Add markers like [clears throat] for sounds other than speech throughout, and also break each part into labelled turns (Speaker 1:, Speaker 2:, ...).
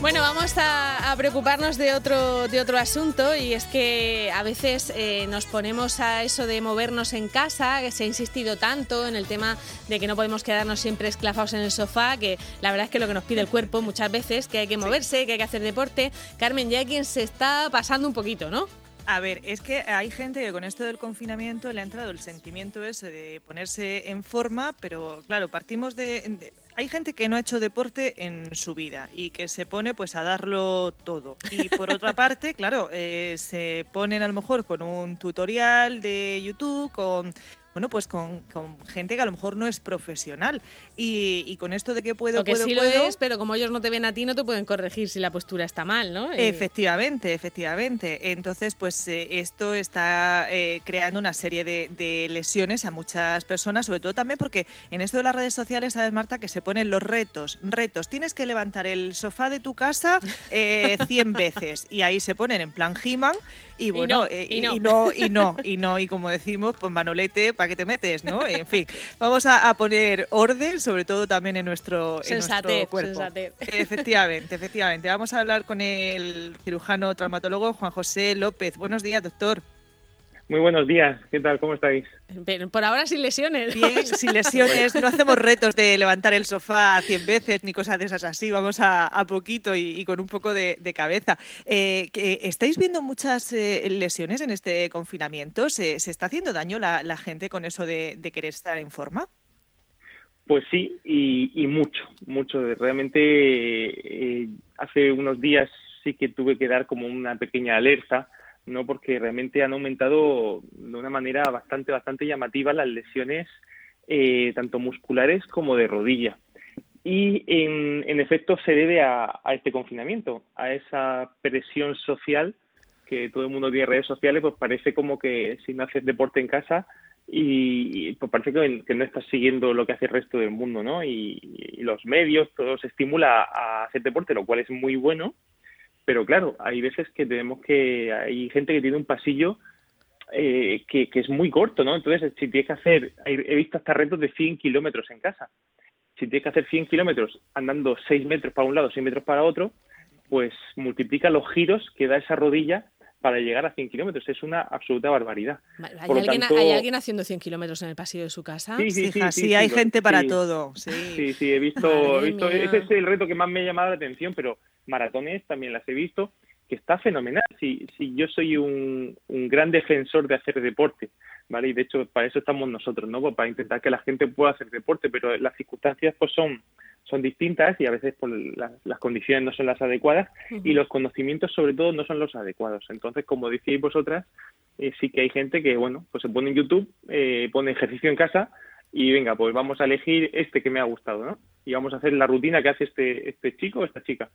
Speaker 1: Bueno, vamos a, preocuparnos de otro, de otro asunto y es que a veces eh, nos ponemos a eso de movernos en casa, que se ha insistido tanto en el tema de que no podemos quedarnos siempre esclavados en el sofá, que la verdad es que lo que nos pide el cuerpo muchas veces, que hay que moverse, que hay que hacer deporte. Carmen, ya quien se está pasando un poquito, ¿no?
Speaker 2: A ver, es que hay gente que con esto del confinamiento le ha entrado el sentimiento ese de ponerse en forma, pero claro, partimos de hay gente que no ha hecho deporte en su vida y que se pone pues a darlo todo. Y por [laughs] otra parte, claro, eh, se ponen a lo mejor con un tutorial de YouTube, con bueno, pues con, gente que a lo mejor no es profesional. Y, con esto de que puedo,
Speaker 1: que
Speaker 2: puedo,
Speaker 1: sí
Speaker 2: lo
Speaker 1: es, pero como ellos no te ven a ti, no te pueden corregir si la postura está mal, ¿no?
Speaker 2: Eh, efectivamente, efectivamente. Entonces, pues eh, esto está eh, creando una serie de, lesiones a muchas personas, sobre todo también porque en esto de las redes sociales, sabes, Marta, que se ponen los retos. Retos. Tienes que levantar el sofá de tu casa [laughs] 100 veces. Y ahí se ponen en plan He-Man y bueno,
Speaker 1: eh, y,
Speaker 2: no, y, no. y, no, y como decimos, pues manolete, ¿para qué te metes? ¿no? En fin, vamos a, poner orden, sobre todo también en nuestro, en nuestro cuerpo. Efectivamente, efectivamente. Vamos a hablar con el cirujano traumatólogo Juan José López. Buenos días, doctor.
Speaker 3: Muy buenos días, ¿qué tal? ¿Cómo estáis?
Speaker 1: por ahora sin lesiones.
Speaker 2: Bien, sin lesiones. No hacemos retos de levantar el sofá 100 veces ni cosas de esas así. Vamos a, poquito y, con un poco de, cabeza. Eh, ¿Estáis viendo muchas eh, lesiones en este confinamiento? ¿Se, está haciendo daño la, gente con eso de, querer estar en forma?
Speaker 3: Pues sí, y, mucho, mucho. Realmente eh, hace unos días sí que tuve que dar como una pequeña alerta no porque realmente han aumentado de una manera bastante, bastante llamativa las lesiones eh, tanto musculares como de rodilla. Y en, en efecto se debe a, este confinamiento, a esa presión social que todo el mundo tiene redes sociales, pues parece como que si no haces deporte en casa y, pues parece que, no estás siguiendo lo que hace el resto del mundo, ¿no? Y, y los medios, todo se estimula a hacer deporte, lo cual es muy bueno, pero claro, hay veces que tenemos que, hay gente que tiene un pasillo eh, que, es muy corto, ¿no? Entonces, si tienes que hacer, he visto hasta retos de 100 kilómetros en casa. Si tienes que hacer 100 kilómetros andando 6 metros para un lado, 6 metros para otro, pues multiplica los giros que da esa rodilla para llegar a 100 kilómetros. Es una absoluta barbaridad.
Speaker 1: ¿Hay, alguien, haciendo 100 kilómetros en el pasillo de su casa?
Speaker 2: Sí, sí, sí, hay gente para todo.
Speaker 3: Sí, sí, he visto, he visto ese es el reto que más me ha llamado la atención, pero maratones también las he visto, que está fenomenal. Si, si yo soy un, un gran defensor de hacer deporte, ¿vale? Y de hecho para eso estamos nosotros, ¿no? Pues para intentar que la gente pueda hacer deporte, pero las circunstancias pues son son distintas y a veces pues, las condiciones no son las adecuadas y los conocimientos sobre todo no son los adecuados. Entonces, como decíais vosotras, eh, sí que hay gente que, bueno, pues se pone en YouTube, eh, pone ejercicio en casa y venga, pues vamos a elegir este que me ha gustado, ¿no? Y vamos a hacer la rutina que hace este, este chico o esta chica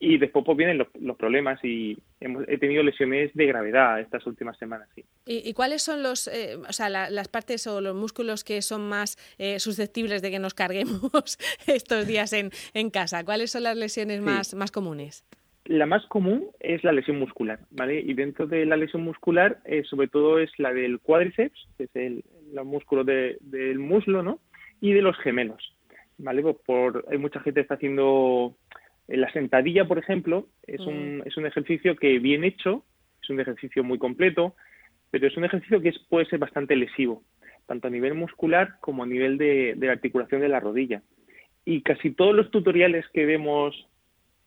Speaker 3: y después pues vienen los, problemas y he tenido lesiones de gravedad estas últimas semanas. Sí.
Speaker 1: ¿Y, cuáles son los, eh, o sea, las partes o los músculos que son más eh, susceptibles de que nos carguemos [laughs] estos días en, en casa? ¿Cuáles son las lesiones más, más comunes?
Speaker 3: La más común es la lesión muscular, ¿vale? Y dentro de la lesión muscular, eh, sobre todo es la del cuádriceps, que es el, músculo del muslo, ¿no? Y de los gemelos, ¿vale? Pues por, hay mucha gente que está haciendo la sentadilla, por ejemplo, es, un, mm. es un ejercicio que bien hecho, es un ejercicio muy completo, pero es un ejercicio que puede ser bastante lesivo, tanto a nivel muscular como a nivel de, la articulación de la rodilla. Y casi todos los tutoriales que vemos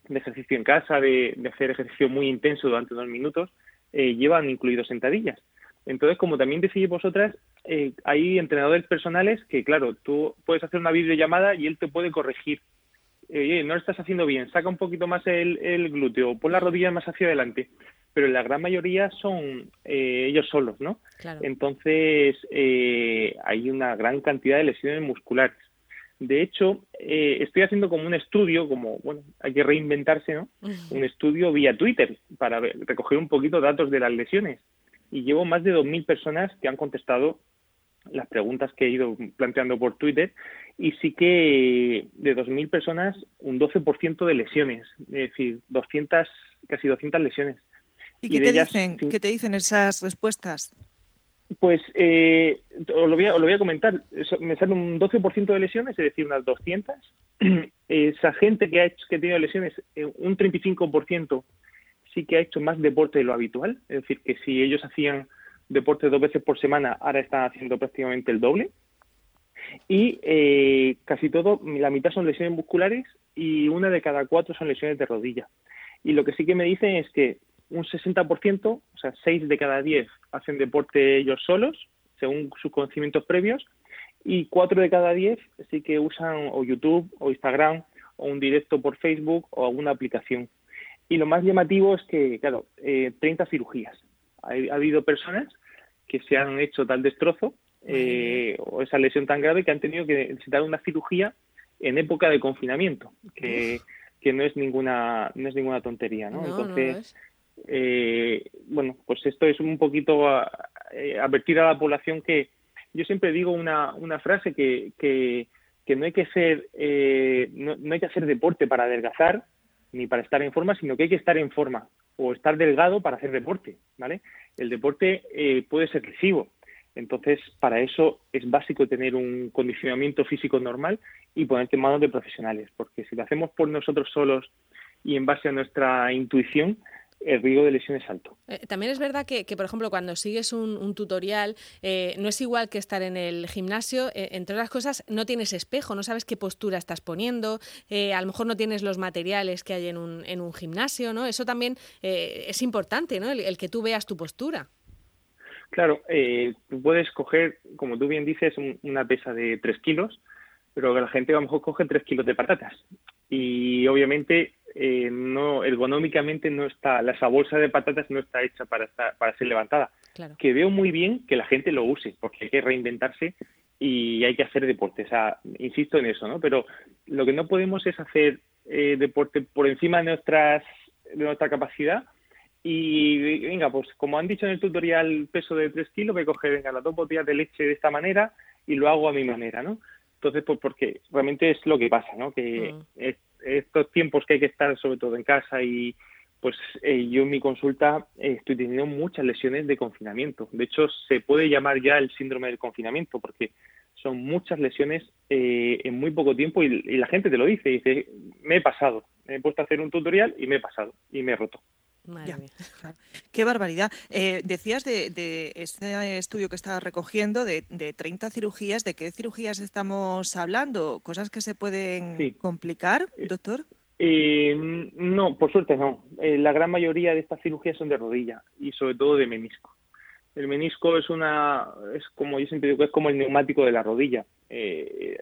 Speaker 3: de ejercicio en casa, de, hacer ejercicio muy intenso durante dos minutos, eh, llevan incluidos sentadillas. Entonces, como también decís vosotras, eh, hay entrenadores personales que, claro, tú puedes hacer una videollamada y él te puede corregir no lo estás haciendo bien, saca un poquito más el, el glúteo, pon la rodilla más hacia adelante. Pero la gran mayoría son eh, ellos solos, ¿no? Entonces, eh, hay una gran cantidad de lesiones musculares. De hecho, eh, estoy haciendo como un estudio, como, bueno, hay que reinventarse, ¿no? [laughs] Un estudio vía Twitter para recoger un poquito datos de las lesiones. Y llevo más de 2.000 personas que han contestado las preguntas que he ido planteando por Twitter y sí que de 2.000 personas un 12% de lesiones, es decir, 200, casi 200 lesiones.
Speaker 2: ¿Y, qué, te dicen, qué te dicen esas respuestas?
Speaker 3: Pues eh, os, lo voy a, lo voy a comentar. me sale un 12% de lesiones, es decir, unas 200. [clears throat] Esa gente que ha hecho que ha tenido lesiones, eh, un 35% sí que ha hecho más deporte de lo habitual. Es decir, que si ellos hacían deporte dos veces por semana, ahora están haciendo prácticamente el doble. Y eh, casi todo, la mitad son lesiones musculares y una de cada cuatro son lesiones de rodilla. Y lo que sí que me dicen es que un 60%, o sea, 6 de cada 10 hacen deporte ellos solos, según sus conocimientos previos, y 4 de cada 10 sí que usan o YouTube o Instagram o un directo por Facebook o alguna aplicación. Y lo más llamativo es que, claro, eh, 30 cirugías. Ha, ha, habido personas que se han hecho tal destrozo eh, o esa lesión tan grave que han tenido que necesitar una cirugía en época de confinamiento, que, que no es ninguna no es ninguna tontería, ¿no? Entonces, eh, bueno, pues esto es un poquito eh, advertir a la población que yo siempre digo una, una frase que, que, que no hay que ser eh, no, no, hay que hacer deporte para adelgazar ni para estar en forma, sino que hay que estar en forma o estar delgado para hacer deporte, ¿vale? El deporte eh, puede ser lesivo, entonces para eso es básico tener un condicionamiento físico normal y ponerte en manos de profesionales, porque si lo hacemos por nosotros solos y en base a nuestra intuición, el riesgo de lesión es alto.
Speaker 1: Eh, también es verdad que, por ejemplo, cuando sigues un, tutorial, eh, no es igual que estar en el gimnasio. Eh, entre otras cosas, no tienes espejo, no sabes qué postura estás poniendo, a lo mejor no tienes los materiales que hay en un, en un gimnasio, ¿no? Eso también es importante, ¿no? El, que tú veas tu postura.
Speaker 3: Claro, tú puedes coger, como tú bien dices, una pesa de 3 kilos, pero la gente a lo mejor coge 3 kilos de patatas. Y obviamente eh, no ergonómicamente no está, esa bolsa de patatas no está hecha para estar, para ser levantada. Que veo muy bien que la gente lo use, porque hay que reinventarse y hay que hacer deporte. O sea, insisto en eso, ¿no? Pero lo que no podemos es hacer eh, deporte por encima de nuestras de nuestra capacidad y venga, pues como han dicho en el tutorial peso de 3 kilos, voy a coger venga, las dos botellas de leche de esta manera y lo hago a mi manera, ¿no? Entonces, pues porque realmente es lo que pasa, ¿no? Que mm estos tiempos que hay que estar sobre todo en casa y pues eh, yo en mi consulta eh, estoy teniendo muchas lesiones de confinamiento. De hecho, se puede llamar ya el síndrome del confinamiento porque son muchas lesiones eh, en muy poco tiempo y, la gente te lo dice, dice, me he pasado, me he puesto a hacer un tutorial y me he pasado y me he roto.
Speaker 2: Qué barbaridad. Eh, decías de, de, este estudio que estaba recogiendo de, de, 30 cirugías. ¿De qué cirugías estamos hablando? ¿Cosas que se pueden complicar, eh, doctor?
Speaker 3: Eh, no, por suerte no. Eh, la gran mayoría de estas cirugías son de rodilla y sobre todo de menisco. El menisco es una, es como yo siempre digo, es como el neumático de la rodilla.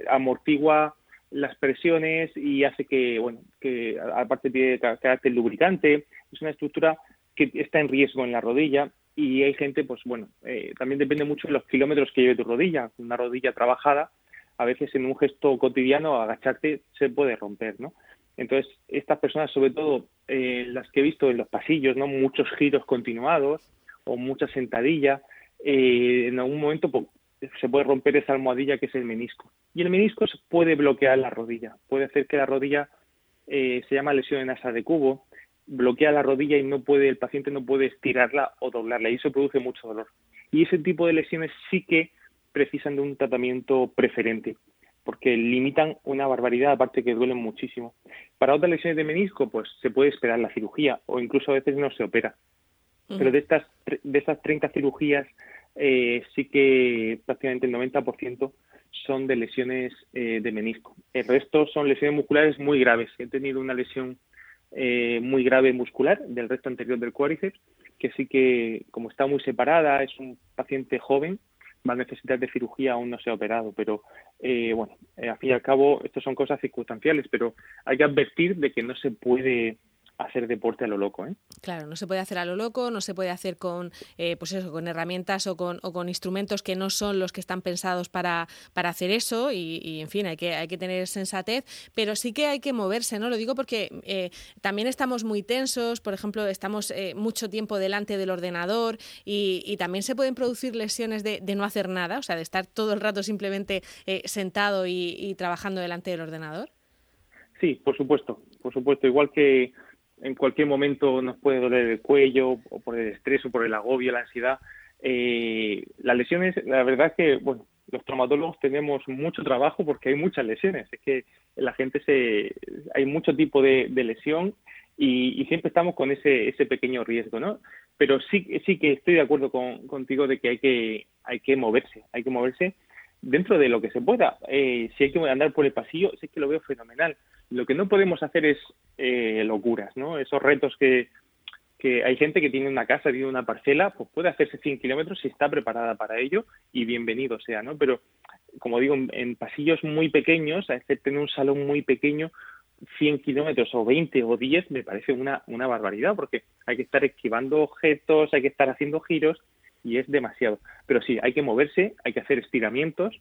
Speaker 3: amortigua las presiones y hace que, bueno, que aparte tiene carácter lubricante, es una estructura que está en riesgo en la rodilla y hay gente, pues bueno, eh, también depende mucho de los kilómetros que lleve tu rodilla. Una rodilla trabajada, a veces en un gesto cotidiano, agacharte se puede romper, ¿no? Entonces, estas personas, sobre todo eh, las que he visto en los pasillos, ¿no? Muchos giros continuados o muchas sentadillas, eh, en algún momento pues, se puede romper esa almohadilla que es el menisco. Y el menisco puede bloquear la rodilla, puede hacer que la rodilla eh, se llama lesión en asa de cubo, bloquea la rodilla y no puede, el paciente no puede estirarla o doblarla y eso produce mucho dolor. Y ese tipo de lesiones sí que precisan de un tratamiento preferente porque limitan una barbaridad, aparte que duelen muchísimo. Para otras lesiones de menisco, pues se puede esperar la cirugía o incluso a veces no se opera. Pero de estas, de estas 30 cirugías eh, sí que prácticamente el 90% son de lesiones eh, de menisco. El resto son lesiones musculares muy graves. He tenido una lesión eh, muy grave muscular del resto anterior del cuádriceps, que sí que, como está muy separada, es un paciente joven, va a necesitar de cirugía, aún no se ha operado, pero bueno, al fin y al cabo, estas son cosas circunstanciales, pero hay que advertir de que no se puede hacer deporte a lo loco. ¿eh?
Speaker 1: Claro, no se puede hacer a lo loco, no se puede hacer con, eh, pues eso, con herramientas o con, o con, instrumentos que no son los que están pensados para, para hacer eso y, en fin, hay que, hay que tener sensatez, pero sí que hay que moverse, ¿no? Lo digo porque eh, también estamos muy tensos, por ejemplo, estamos eh, mucho tiempo delante del ordenador y, y, también se pueden producir lesiones de, de, no hacer nada, o sea, de estar todo el rato simplemente sentado y, y trabajando delante del ordenador.
Speaker 3: Sí, por supuesto, por supuesto, igual que en cualquier momento nos puede doler el cuello o por el estrés o por el agobio, la ansiedad. Eh, las lesiones, la verdad es que, bueno, los traumatólogos tenemos mucho trabajo porque hay muchas lesiones. Es que la gente se, hay mucho tipo de, lesión y, siempre estamos con ese, ese pequeño riesgo, ¿no? Pero sí, sí que estoy de acuerdo con, contigo de que hay que, hay que moverse, hay que moverse dentro de lo que se pueda. Eh, si hay que andar por el pasillo, sí que lo veo fenomenal. Lo que no podemos hacer es eh, locuras, ¿no? Esos retos que, hay gente que tiene una casa, tiene una parcela, pues puede hacerse 100 kilómetros si está preparada para ello y bienvenido sea, ¿no? Pero, como digo, en, pasillos muy pequeños, a excepto en un salón muy pequeño, 100 kilómetros o 20 o 10 me parece una, una barbaridad porque hay que estar esquivando objetos, hay que estar haciendo giros y es demasiado. Pero sí, hay que moverse, hay que hacer estiramientos,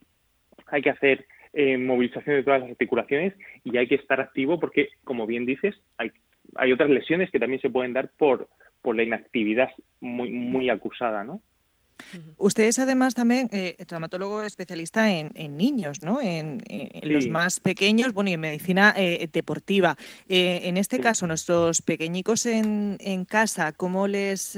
Speaker 3: hay que hacer eh, movilización de todas las articulaciones y hay que estar activo porque, como bien dices, hay hay otras lesiones que también se pueden dar por, por la inactividad muy, muy acusada, ¿no?
Speaker 2: Usted es además también eh, traumatólogo especialista en, niños, ¿no? En, los más pequeños, bueno, y en medicina eh, deportiva. Eh, en este caso, nuestros pequeñicos en, en casa, ¿cómo les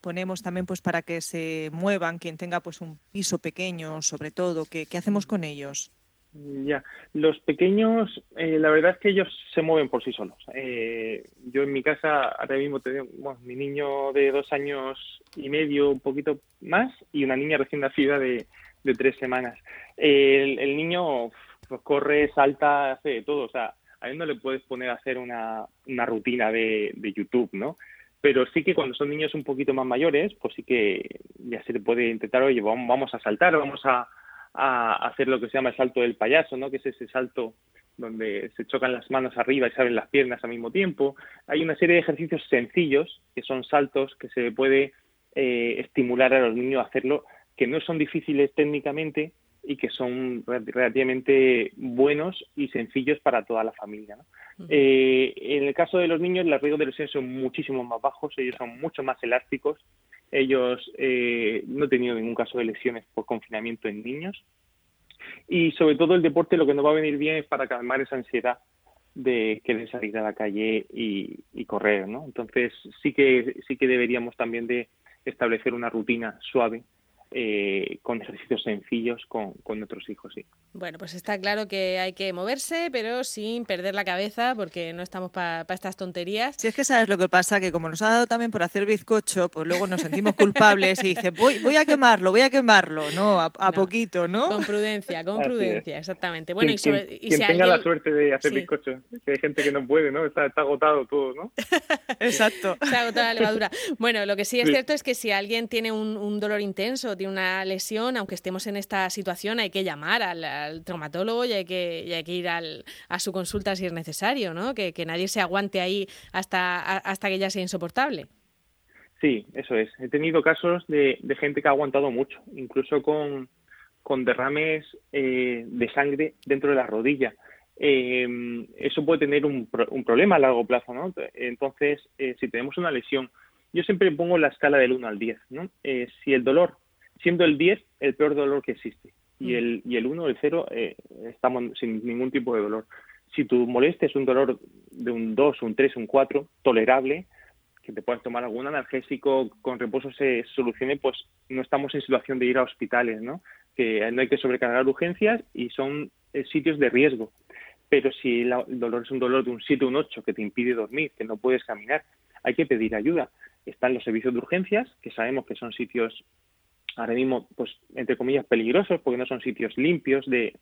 Speaker 2: ponemos también pues para que se muevan, quien tenga pues un piso pequeño, sobre todo? ¿Qué, qué hacemos con ellos?
Speaker 3: Ya, los pequeños, eh, la verdad es que ellos se mueven por sí solos. Eh, yo en mi casa ahora mismo tengo mi niño de dos años y medio, un poquito más, y una niña recién nacida de, de tres semanas. el, niño pues, corre, salta, hace de todo. O sea, a él no le puedes poner a hacer una, una rutina de, de YouTube, ¿no? Pero sí que cuando son niños un poquito más mayores, pues sí que ya se le puede intentar, oye, vamos a saltar, vamos a a hacer lo que se llama el salto del payaso, ¿no? que es ese salto donde se chocan las manos arriba y se abren las piernas al mismo tiempo. Hay una serie de ejercicios sencillos, que son saltos que se puede eh, estimular a los niños a hacerlo, que no son difíciles técnicamente y que son relativamente buenos y sencillos para toda la familia. Eh, en el caso de los niños, los riesgos de lesión son muchísimo más bajos, ellos son mucho más elásticos ellos eh, no he tenido ningún caso de lesiones por confinamiento en niños. Y sobre todo el deporte lo que nos va a venir bien es para calmar esa ansiedad de querer salir a la calle y, y correr, ¿no? Entonces sí que sí que deberíamos también de establecer una rutina suave eh, con ejercicios sencillos con, con nuestros hijos, sí.
Speaker 1: Bueno, pues está claro que hay que moverse, pero sin perder la cabeza, porque no estamos para estas tonterías.
Speaker 2: Si es que sabes lo que pasa, que como nos ha dado también por hacer bizcocho, pues luego nos sentimos culpables y dice, voy, voy a quemarlo, voy a quemarlo, ¿no? A, poquito, ¿no?
Speaker 1: Con prudencia, con prudencia, exactamente. Bueno,
Speaker 3: quien, y, y tenga la suerte de hacer bizcocho, que hay gente que no puede, ¿no? Está, está agotado todo, ¿no? [laughs]
Speaker 2: Exacto.
Speaker 1: Se ha agotado la levadura. Bueno, lo que sí es cierto es que si alguien tiene un, un dolor intenso, una lesión, aunque estemos en esta situación, hay que llamar al, traumatólogo y hay que, hay que ir al, a su consulta si es necesario, ¿no? Que, nadie se aguante ahí hasta, hasta que ya sea insoportable.
Speaker 3: Sí, eso es. He tenido casos de, gente que ha aguantado mucho, incluso con, con derrames eh, de sangre dentro de la rodilla. Em, eso puede tener un, un, problema a largo plazo, ¿no? Entonces, eh, si tenemos una lesión, yo siempre pongo la escala del 1 al 10, ¿no? Eh, si el dolor siendo el 10 el peor dolor que existe y mm. el, y el 1, el 0, eh, estamos sin ningún tipo de dolor. Si tu molestia es un dolor de un 2, un 3, un 4, tolerable, que te puedas tomar algún analgésico, con reposo se solucione, pues no estamos en situación de ir a hospitales, ¿no? Que no hay que sobrecargar urgencias y son eh, sitios de riesgo. Pero si el dolor es un dolor de un 7 o un 8 que te impide dormir, que no puedes caminar, hay que pedir ayuda. Están los servicios de urgencias, que sabemos que son sitios ahora mismo, pues, entre comillas, peligrosos, porque no son sitios limpios de,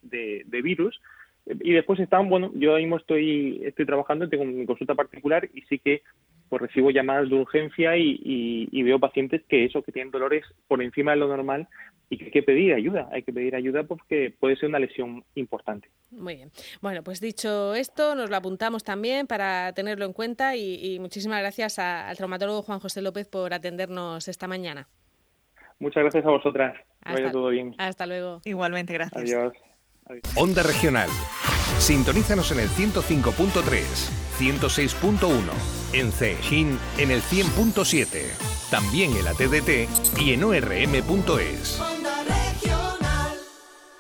Speaker 3: virus. Y después están, bueno, yo ahora mismo estoy, estoy trabajando, tengo mi consulta particular y sí que pues recibo llamadas de urgencia y, veo pacientes que eso, que tienen dolores por encima de lo normal y que hay que pedir ayuda, hay que pedir ayuda porque puede ser una lesión importante.
Speaker 1: Muy bien. Bueno, pues dicho esto, nos lo apuntamos también para tenerlo en cuenta y, muchísimas gracias al traumatólogo Juan José López por atendernos esta mañana.
Speaker 3: Muchas gracias a vosotras.
Speaker 1: Hasta,
Speaker 3: todo bien.
Speaker 1: Hasta luego.
Speaker 2: Igualmente, gracias.
Speaker 3: Adiós.
Speaker 4: Onda Regional. Sintonízanos en el 105.3, 106.1, en Cejín en el 100.7, también en la TDT y en orm.es.